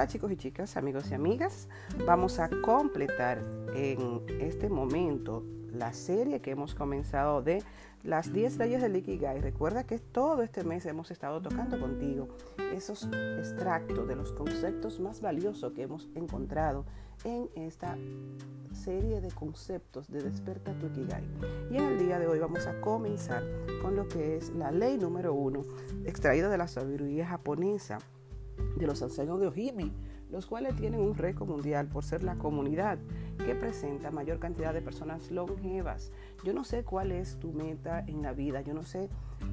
Hola chicos y chicas, amigos y amigas. Vamos a completar en este momento la serie que hemos comenzado de las 10 leyes del Ikigai. Recuerda que todo este mes hemos estado tocando contigo esos extractos de los conceptos más valiosos que hemos encontrado en esta serie de conceptos de Desperta tu Ikigai. Y en el día de hoy vamos a comenzar con lo que es la ley número uno, extraída de la sabiduría japonesa de los ancianos de Ojimi, los cuales tienen un récord mundial por ser la comunidad que presenta mayor cantidad de personas longevas. Yo no sé cuál es tu meta en la vida, yo no sé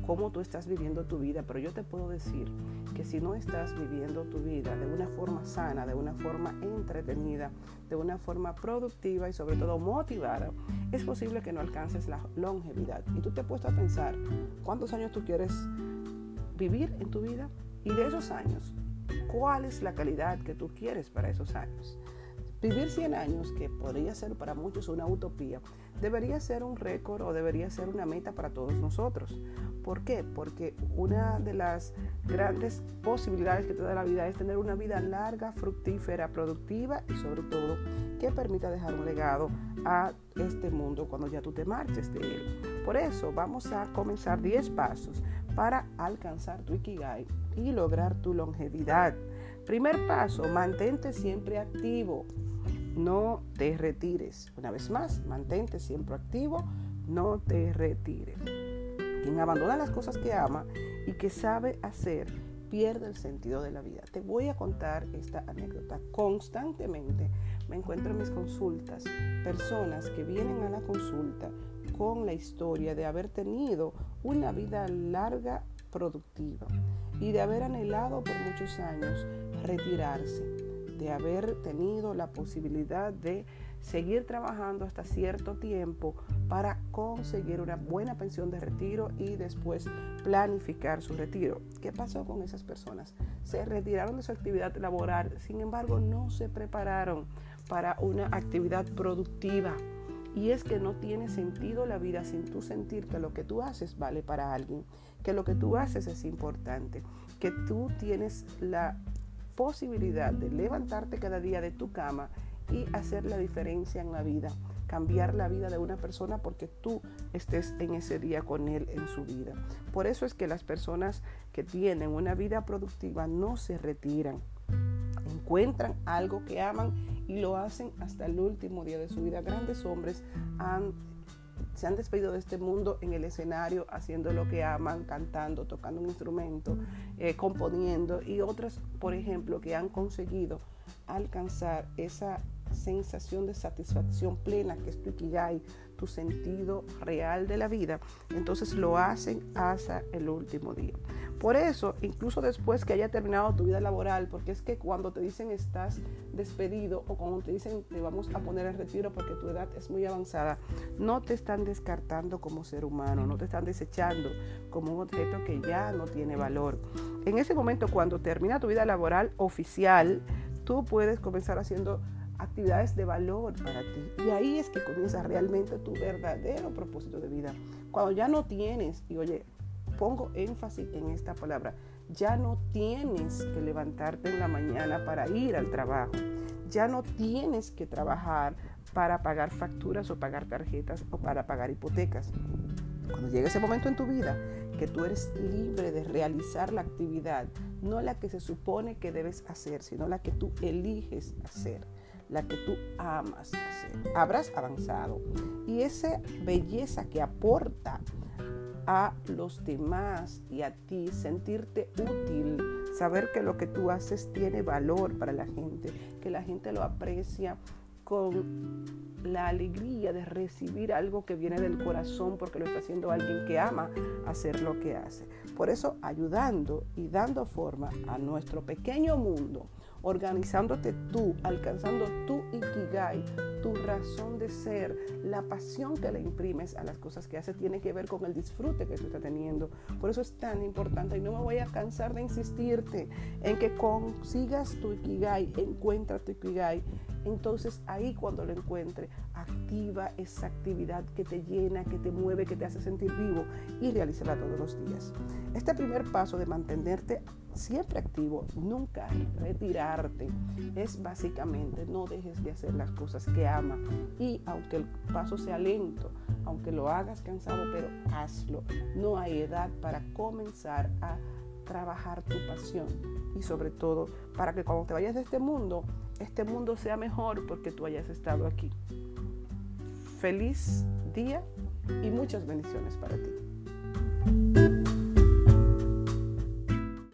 cómo tú estás viviendo tu vida, pero yo te puedo decir que si no estás viviendo tu vida de una forma sana, de una forma entretenida, de una forma productiva y sobre todo motivada, es posible que no alcances la longevidad. Y tú te has puesto a pensar cuántos años tú quieres vivir en tu vida y de esos años, cuál es la calidad que tú quieres para esos años. Vivir 100 años, que podría ser para muchos una utopía, debería ser un récord o debería ser una meta para todos nosotros. ¿Por qué? Porque una de las grandes posibilidades que te da la vida es tener una vida larga, fructífera, productiva y sobre todo que permita dejar un legado a este mundo cuando ya tú te marches de él. Por eso vamos a comenzar 10 pasos para alcanzar tu Ikigai y lograr tu longevidad. Primer paso, mantente siempre activo. No te retires. Una vez más, mantente siempre activo. No te retires. Quien abandona las cosas que ama y que sabe hacer, pierde el sentido de la vida. Te voy a contar esta anécdota. Constantemente me encuentro en mis consultas personas que vienen a la consulta con la historia de haber tenido una vida larga, productiva y de haber anhelado por muchos años retirarse, de haber tenido la posibilidad de seguir trabajando hasta cierto tiempo para conseguir una buena pensión de retiro y después planificar su retiro. ¿Qué pasó con esas personas? Se retiraron de su actividad laboral, sin embargo no se prepararon para una actividad productiva. Y es que no tiene sentido la vida sin tú sentir que lo que tú haces vale para alguien, que lo que tú haces es importante, que tú tienes la posibilidad de levantarte cada día de tu cama y hacer la diferencia en la vida, cambiar la vida de una persona porque tú estés en ese día con él en su vida. Por eso es que las personas que tienen una vida productiva no se retiran, encuentran algo que aman y lo hacen hasta el último día de su vida. Grandes hombres se han despedido de este mundo en el escenario haciendo lo que aman, cantando, tocando un instrumento, eh, componiendo y otras, por ejemplo, que han conseguido alcanzar esa sensación de satisfacción plena que es tu ikigai, tu sentido real de la vida, entonces lo hacen hasta el último día. Por eso, incluso después que haya terminado tu vida laboral, porque es que cuando te dicen estás despedido o cuando te dicen te vamos a poner en retiro porque tu edad es muy avanzada, no te están descartando como ser humano, no te están desechando como un objeto que ya no tiene valor. En ese momento, cuando termina tu vida laboral oficial, tú puedes comenzar haciendo actividades de valor para ti. Y ahí es que comienza realmente tu verdadero propósito de vida. Cuando ya no tienes, y oye, pongo énfasis en esta palabra, ya no tienes que levantarte en la mañana para ir al trabajo. Ya no tienes que trabajar para pagar facturas o pagar tarjetas o para pagar hipotecas. Cuando llegue ese momento en tu vida que tú eres libre de realizar la actividad, no la que se supone que debes hacer, sino la que tú eliges hacer la que tú amas hacer. Habrás avanzado. Y esa belleza que aporta a los demás y a ti, sentirte útil, saber que lo que tú haces tiene valor para la gente, que la gente lo aprecia con la alegría de recibir algo que viene del corazón porque lo está haciendo alguien que ama hacer lo que hace. Por eso ayudando y dando forma a nuestro pequeño mundo, organizándote tú, alcanzando tu ikigai, tu razón de ser, la pasión que le imprimes a las cosas que haces tiene que ver con el disfrute que tú estás teniendo. Por eso es tan importante y no me voy a cansar de insistirte en que consigas tu ikigai, encuentra tu ikigai Entonces ahí cuando lo encuentre, activa esa actividad que te llena, que te mueve, que te hace sentir vivo y realízala todos los días. Este primer paso de mantenerte siempre activo, nunca retirarte, es básicamente no dejes de hacer las cosas que amas y aunque el paso sea lento, aunque lo hagas cansado, pero hazlo. No hay edad para comenzar a trabajar tu pasión y sobre todo para que cuando te vayas de este mundo, este mundo sea mejor porque tú hayas estado aquí. Feliz día y muchas bendiciones para ti.